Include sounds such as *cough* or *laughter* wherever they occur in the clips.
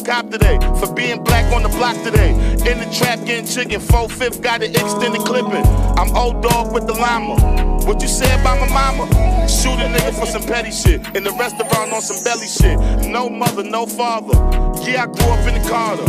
a cop today for being black on the block today. In the trap getting chicken, 4 5th got an extended clipping. I'm old dog with the llama. What you say about my mama? Shoot a nigga for some petty shit. In the restaurant on some belly shit. No mother, no father. Yeah, I grew up in the Carter.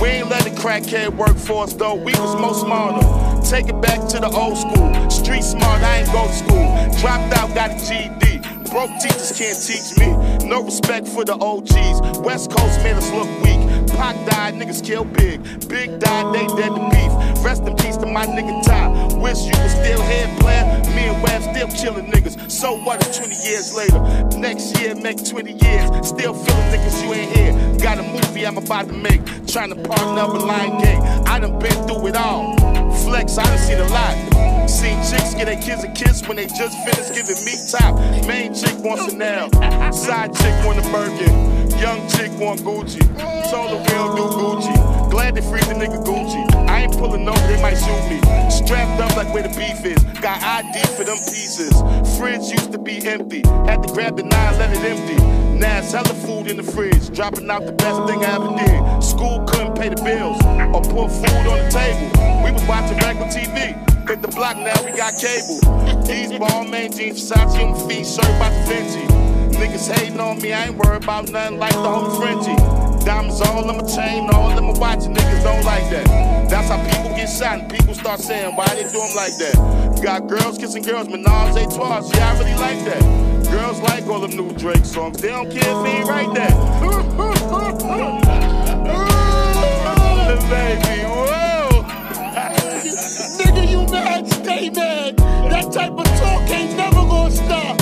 We ain't let the crackhead work for us though. We was more smarter. Take it back to the old school. Street smart, I ain't go to school. Dropped out, got a GED. Broke teachers can't teach me. No respect for the OGs. West Coast made us look weak. Pac died, niggas kill Big. Big died, they dead to beef. Rest in peace to my nigga Ty. Wish you was still head player. Me and Web still killing niggas. So what if 20 years later? Next year, make 20 years. Still feeling niggas you ain't here. Got a movie I'm about to make. Trying to partner with Lion Gang. I done been through it all. Flex, I done seen a lot. Seen chicks get their kids a kiss when they just finished giving me top. Main chick wants Chanel. Side chick want a Birkin. Young chick want Gucci. Told her we don't do Gucci. Glad they freed the nigga Gucci. I ain't pulling over, they might shoot me. Strapped up like where the beef is. Got ID for them pieces. Fridge used to be empty. Had to grab the nine, let it empty. Now it's hella food in the fridge. Dropping out the best thing I ever did. School couldn't pay the bills or put food on the table. We was watching regular TV. Hit the block, now we got cable. These Balmain jeans, Versace on feet, shirt by the Fendi. Niggas hating on me, I ain't worried about nothing like the whole Frenchie. Diamonds all in my chain, all in my watch, niggas don't like that. That's how people get shot, and people start saying, why they do them like that? Got girls kissing girls, menage a trois, yeah, I really like that. Girls like all them new Drake songs, they don't care if he ain't right that. *laughs* Baby, whoa! *laughs* Nigga, you mad, stay mad. That type of talk ain't never gonna stop.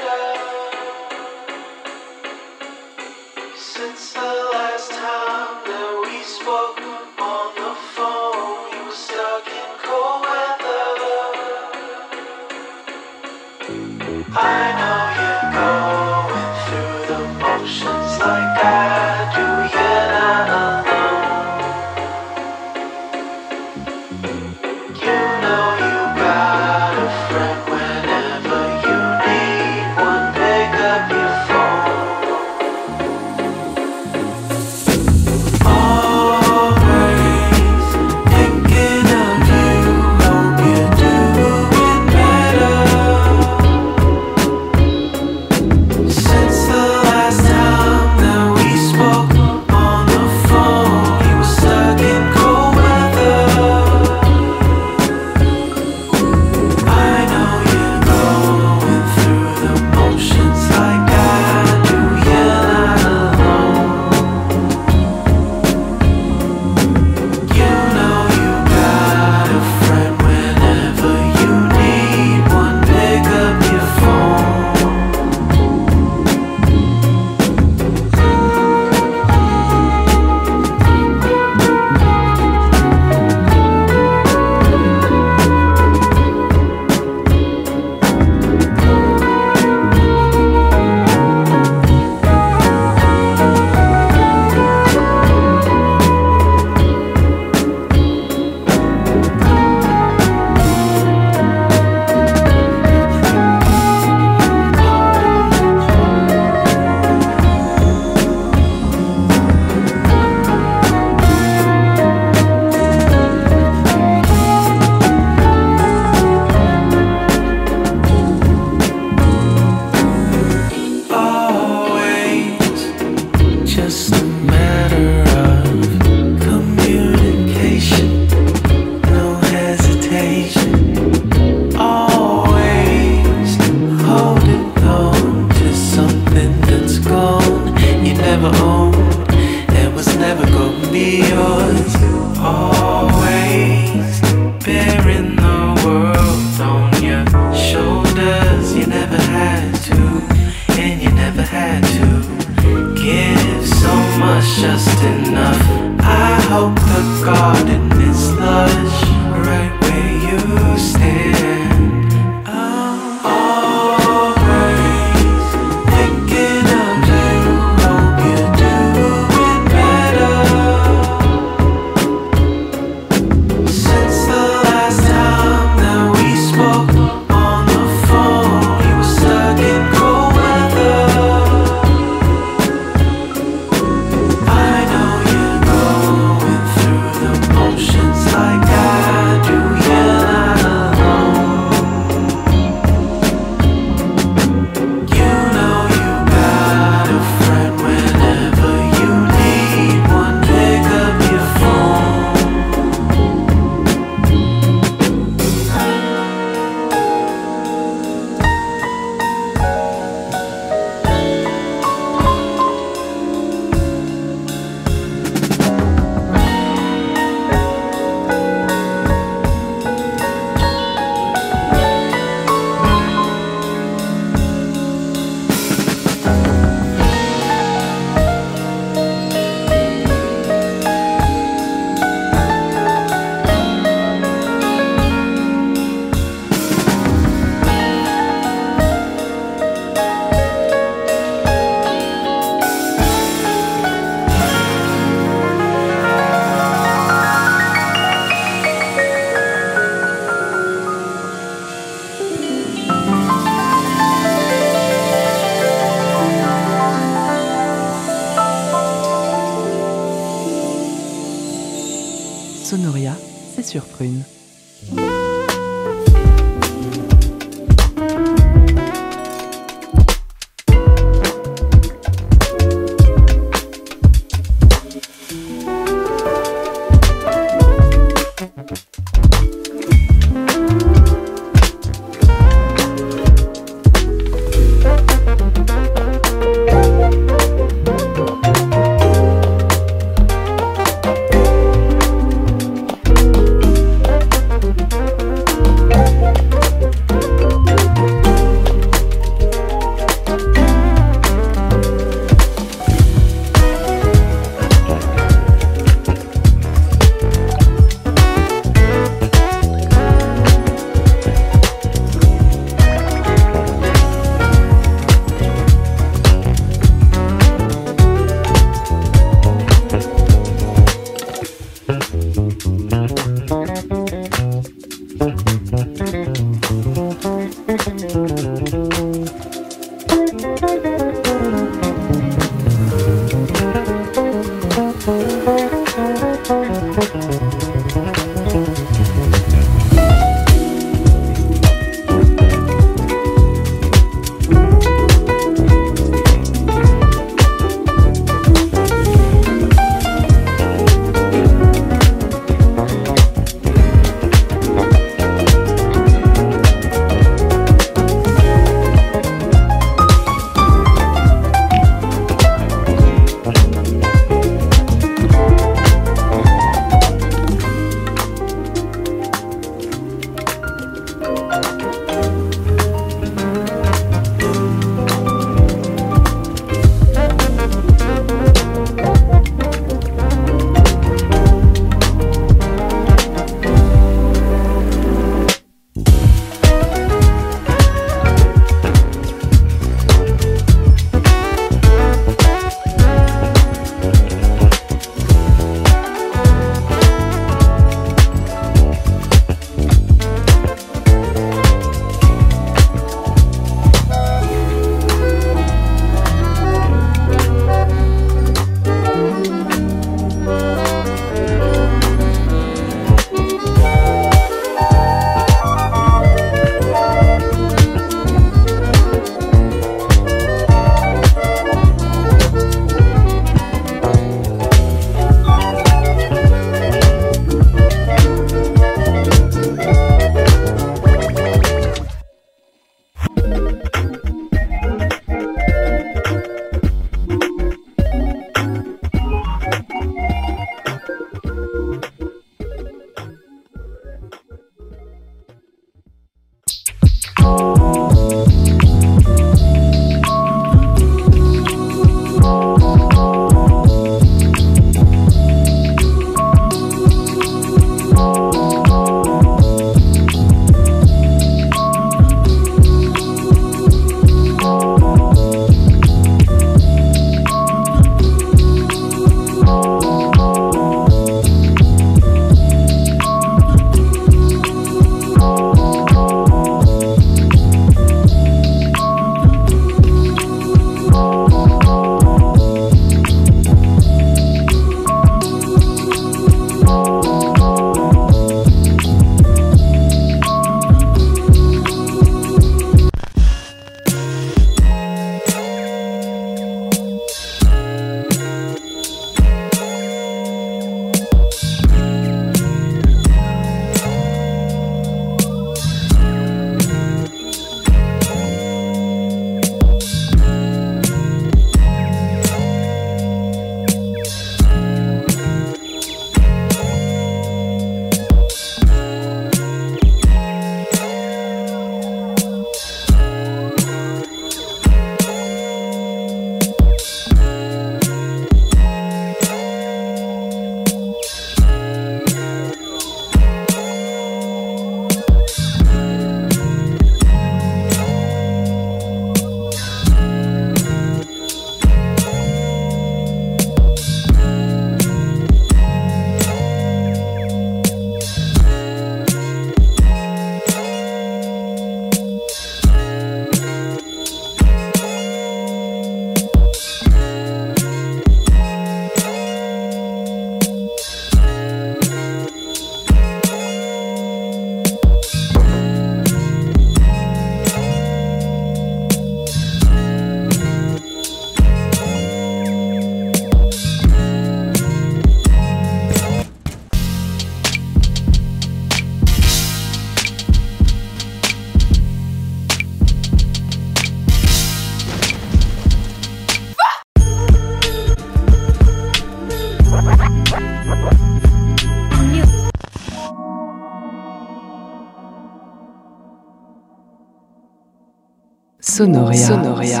Sonoria. Sonoria.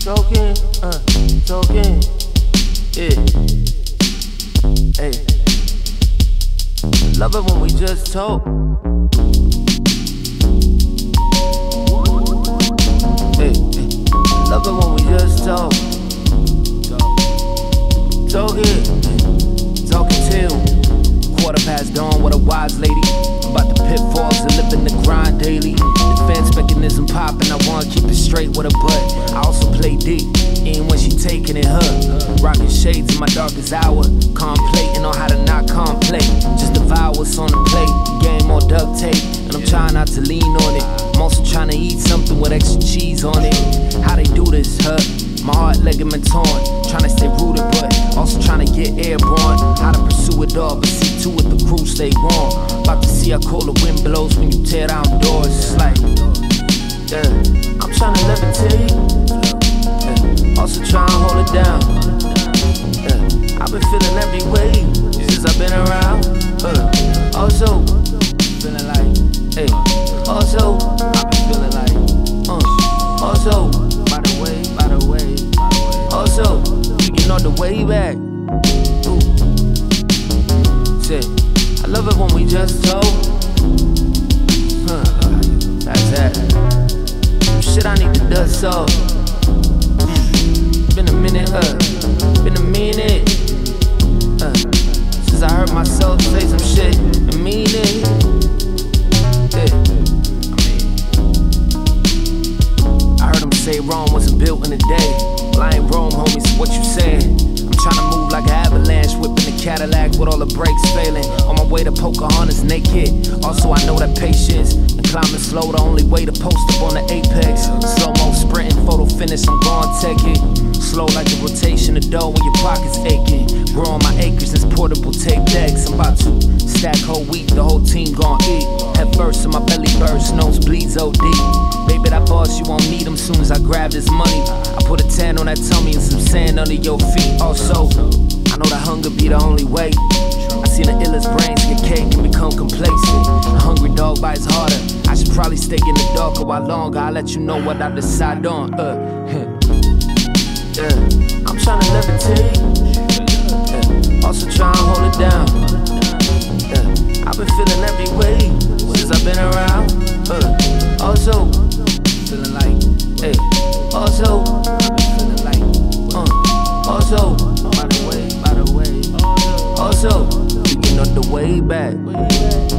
Talking, uh, talking, yeah. Hey, love it when we just talk. With a butt. I also play deep, even when she taking it her. Rocking shades in my darkest hour. Contemplating on how to not contemplate. Just devour what's on the plate. Game on duct tape, and I'm trying not to lean on it. I'm also trying to eat something with extra cheese on it. How they do this, huh? My heart ligament torn, trying to stay rooted, but also trying to get airborne. How to pursue it all, but see to it the crew stay warm. About to see how cold the wind blows when you tear down doors. It's like, yeah, I'm trying to levitate. Yeah. Also trying to hold it down. Yeah. I've been feeling every way since I've been around. Uh. Also, feeling like, hey. Also, I've been feeling like, uh. Also, by the way, by the way. Also, we getting on the way back. Ooh. Shit, I love it when we just talk. Huh, that's that. Shit I need to dust off. Mm. Been a minute, uh, been a minute, uh, since I heard myself say some shit and mean it. Yeah. I heard him say Rome wasn't built in a day. Well, I ain't Rome, homies. What you saying? I'm trying to move like an avalanche, whipping the Cadillac with all the brakes failing. On my way to Pocahontas naked. Also, I know that patience climbing slow, the only way to post up on the apex. Slow mo sprinting, photo finish, I'm gonna take it. Slow like the rotation of dough when your pockets aching. Growing my acres, this portable tape decks. I'm about to stack whole wheat, the whole team gon' eat. Head first in my belly burst, nose bleeds OD. Baby, that boss, you won't need him soon as I grab this money. I put a tan on that tummy and some sand under your feet. Also, I know that hunger be the only way. I seen the illest brains get cake and become complacent. A hungry dog bites harder. I should probably stay in the dark a while longer. I'll let you know what I decide on. Uh, *laughs* yeah. I'm trying to levitate. Also trying to hold it down. I've been feeling every way since I've been around. Uh, also, feeling like, hey. Also, feeling like, uh. Also, by the way, by the way. Also, on the way back.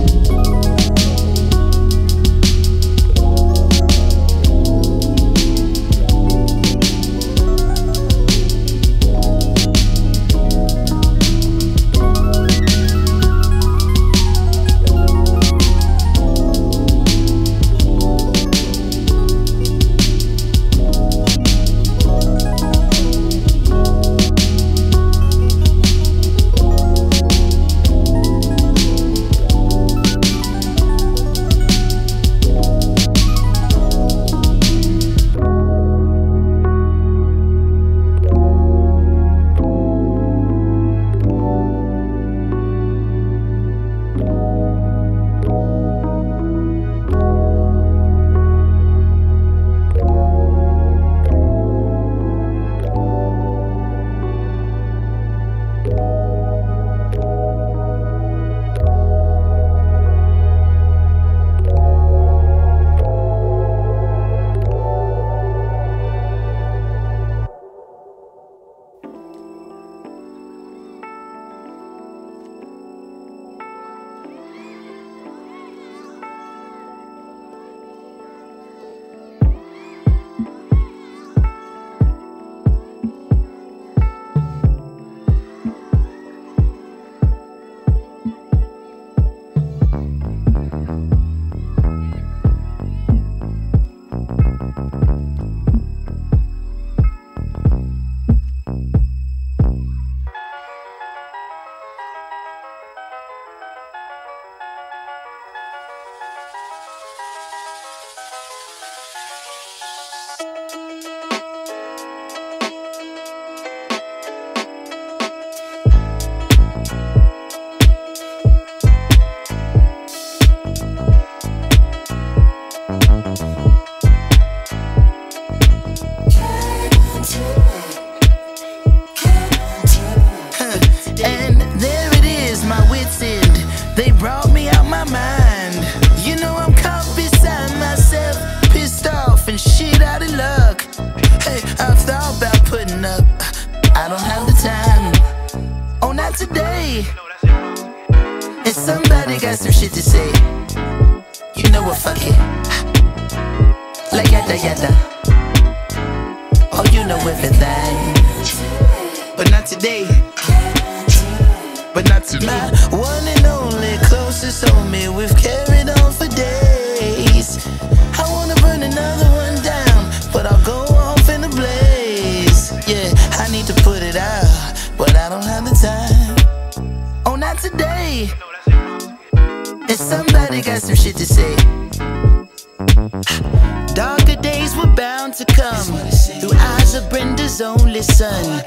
Brenda's only son.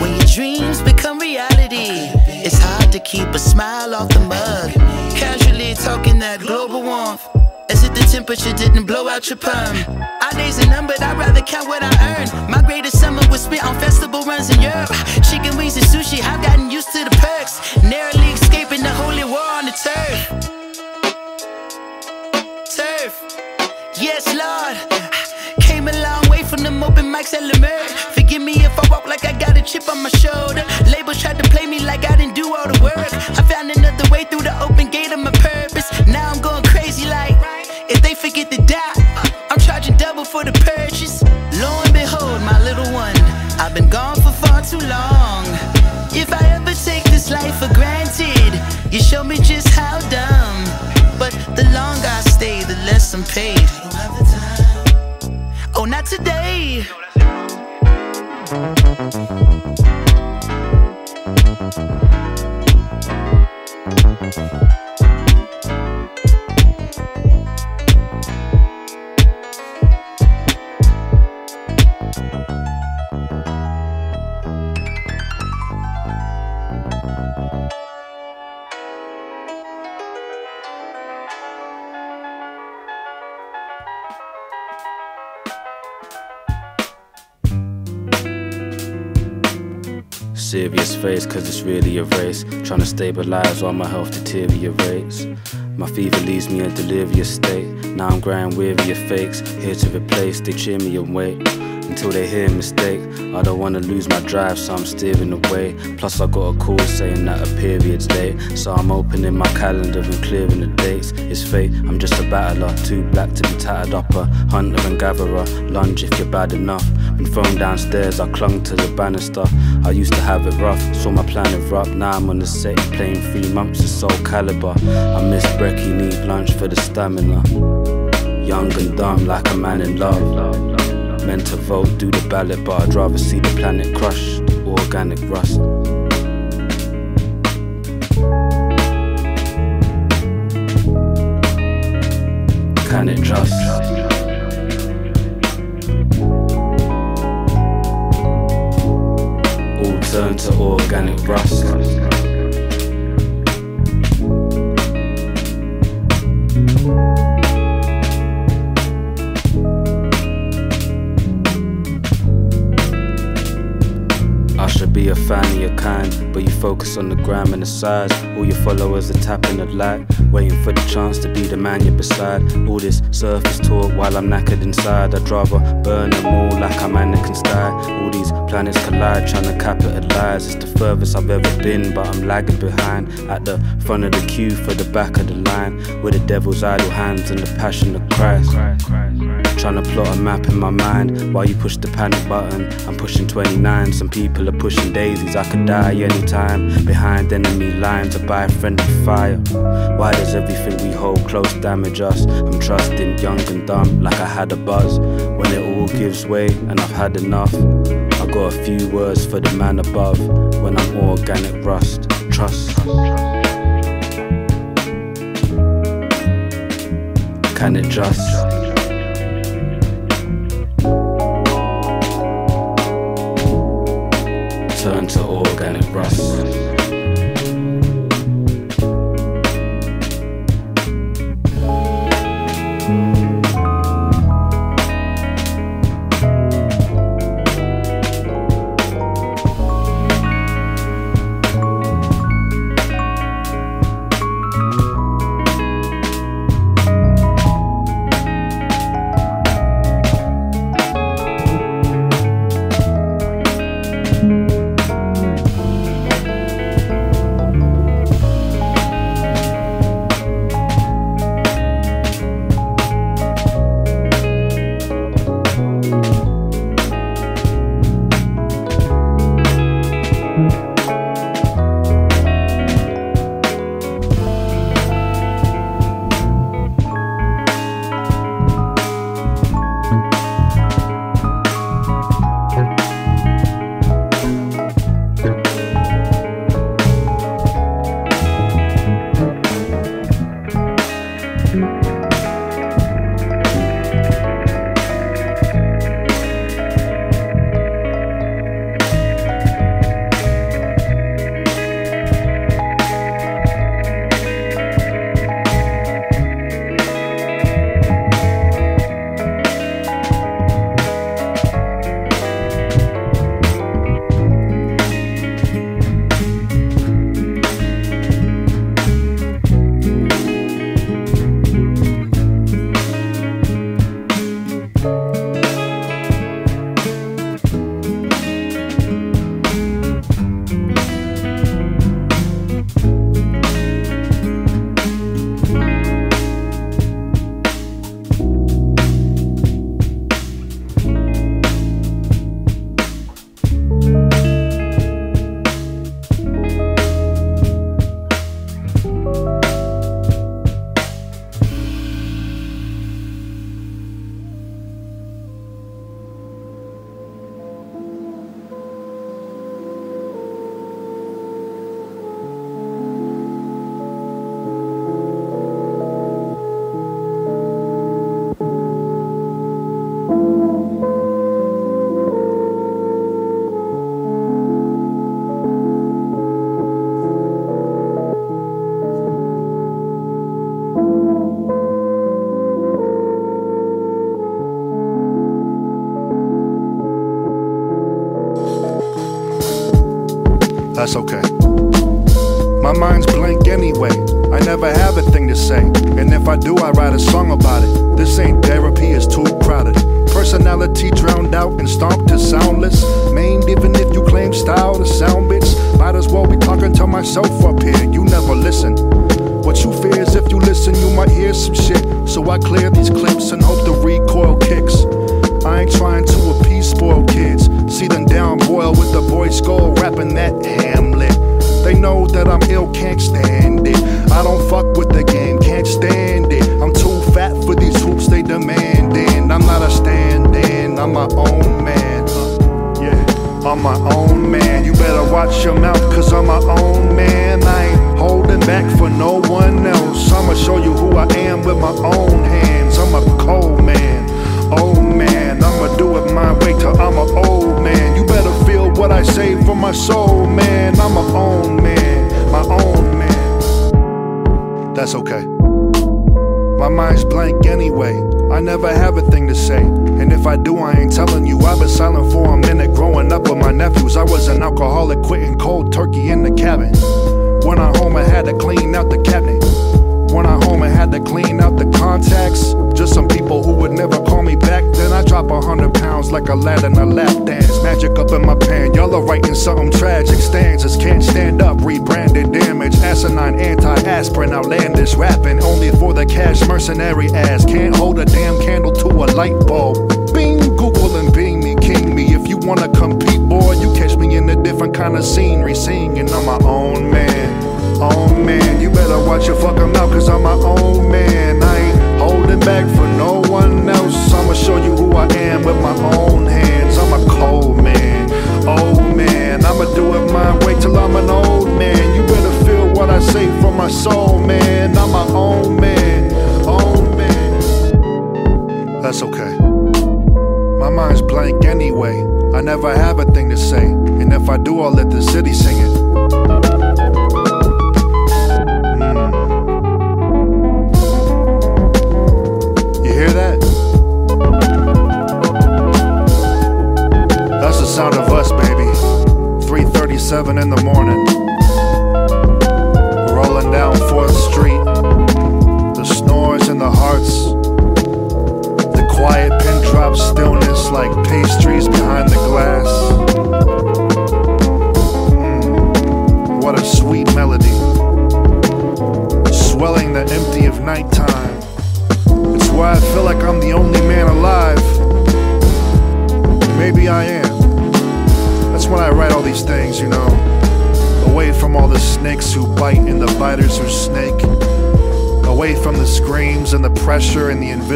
When your dreams become reality, it's hard to keep a smile off the mug. Casually talking that global warmth. As if the temperature didn't blow out your perm. Our days are numbered, I'd rather count what I earn. My greatest summer was spent on festival runs in Europe. Chicken wings and sushi, I've gotten used to the perks. Narrowly escaping the holy war on the turf. Turf. Yes, Lord. Came a long way from them open mics at me if I walk like I got a chip on my shoulder. Labels tried to play me like I didn't do all the work. I found another way through the open gate of my purpose. Now I'm going crazy like if they forget to die, I'm charging double for the purchase. Lo and behold, my little one, I've been gone for far too long. If I ever take this life for granted, you show me just how dumb. But the longer I stay, the less I'm paid. Oh, not today. Thank Serious face, cause it's really a race. Trying to stabilize while my health deteriorates. My fever leaves me in delirious state. Now I'm grinding weary of fakes. Here to replace, they cheer me and wait until they hear mistake. I don't wanna lose my drive, so I'm steering away. Plus, I got a call saying that a period's late. So I'm opening my calendar and clearing the dates. It's fate, I'm just a battler, too black to be tattered up. A hunter and gatherer, lunge if you're bad enough. Been thrown downstairs, I clung to the banister. I used to have it rough, saw my plan erupt. Now I'm on the set, playing three months of Soulcalibur. I miss brekkie, need lunch for the stamina. Young and dumb, like a man in love. Meant to vote, do the ballot, but I'd rather see the planet crushed, organic rust. Can it trust? To organic rust. I should be a fan of your kind, but you focus on the gram and the size. All your followers are tapping the light, waiting for the chance to be the man you're beside. All this surface talk while I'm knackered inside. I'd rather burn them all like I'm Anakin Sky. All these planets collide, trying to capitalize. It's the furthest I've ever been, but I'm lagging behind. At the front of the queue for the back of the line, with the devil's idle hands and the passion of Christ. Trying to plot a map in my mind while you push the panic button. I'm pushing 29, some people are pushing daisies. I could die anytime. Behind enemy lines, I buy friendly fire. Why does everything we hold close damage us? I'm trusting young and dumb like I had a buzz. When it all gives way and I've had enough, I got a few words for the man above. When I'm organic rust, trust. Can it just? Turn to organic rust.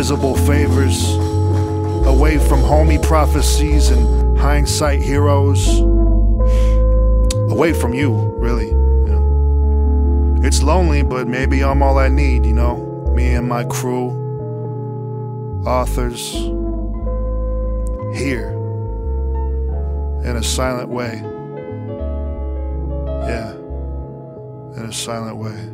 invisible favors, away from homie prophecies and hindsight heroes, away from you, really. You know. It's lonely, but maybe I'm all I need, you know, me and my crew, authors, here, in a silent way. Yeah, in a silent way.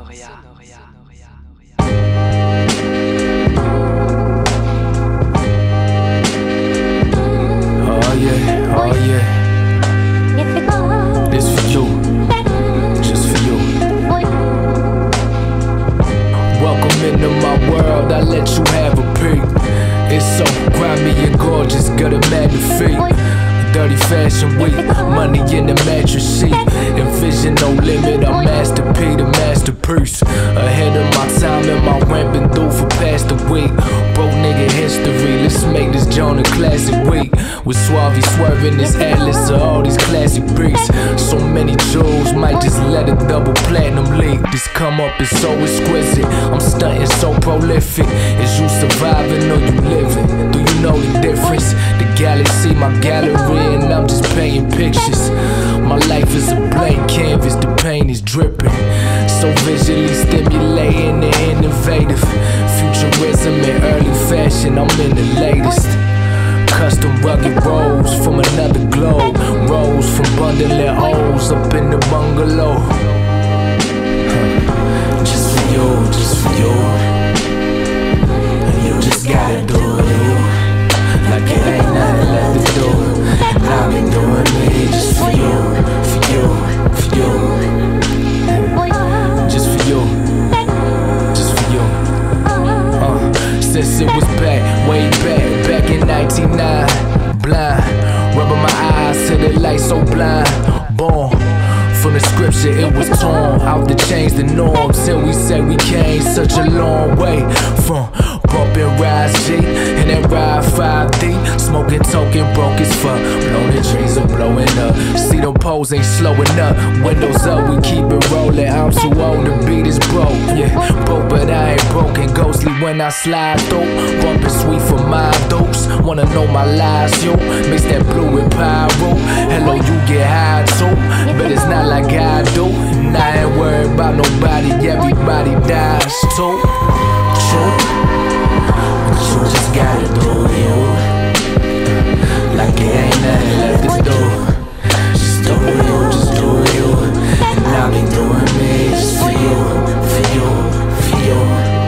is so exquisite, I'm stunting so prolific. Is you surviving or you living? Do you know the difference? The galaxy, my gallery, and I'm just painting pictures. My life is a blank canvas, the paint is dripping. So visually stimulating and innovative. Futurism and early fashion, I'm in the latest. Custom rugged rolls from another globe. Rolls from bundling O's up in the bungalow. Huh. Just for you, just for you. And you just gotta do you. Like it ain't nothing left to do. And I've been doing me just for you, for you, for you. Just for you, just for you. Uh, since it was back, way back, back in 99. Blind, rubbing my eyes to the light so blind. From the scripture, it was torn out to change the norm. Till we said we came such a long way from bumping Rise G and then ride 5D. Smoking token broke as fuck. Blown the trees are blowing up. See them poles ain't slowing up. Windows up, we keep it rolling. I'm too old the beat this broke. Yeah, broke, but I ain't broken. Ghostly when I slide through. Bumping sweet for my dopes. Wanna know my lies, yo. Mix that blue with pyro. Hello, you get high too. But it's not like I do. And I ain't worried about nobody. Everybody dies too. True. Just gotta do you. Like it ain't nothing left to do. Just do you, just do you. And I'll be doing me just for you, for you, for. You,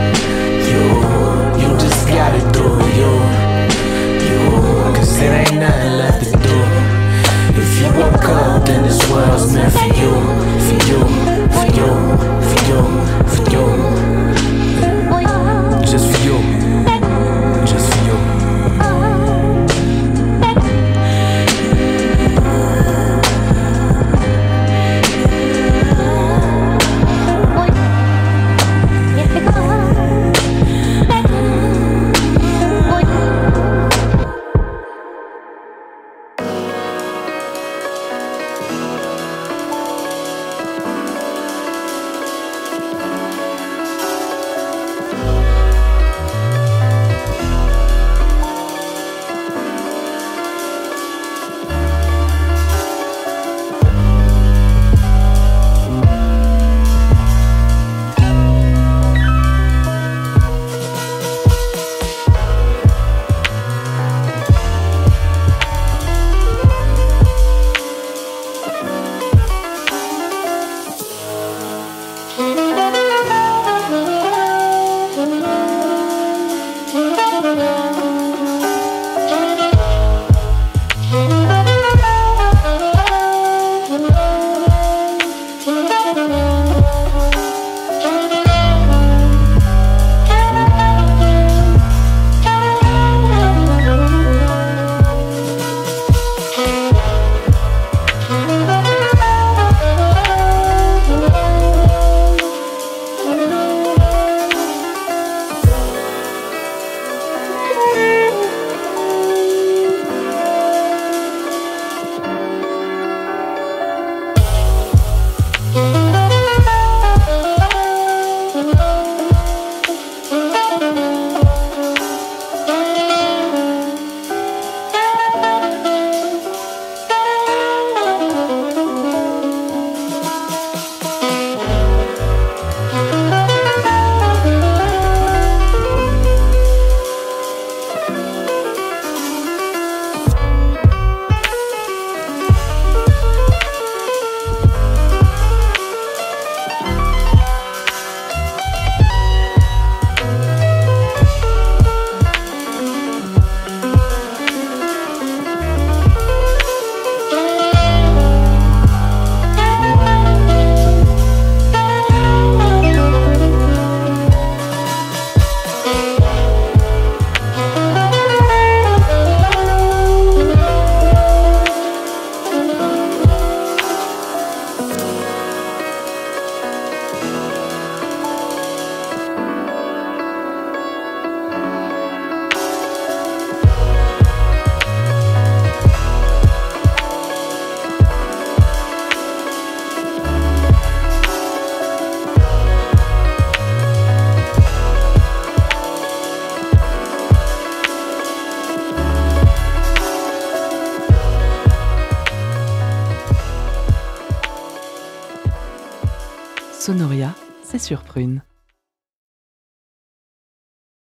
sur Prune.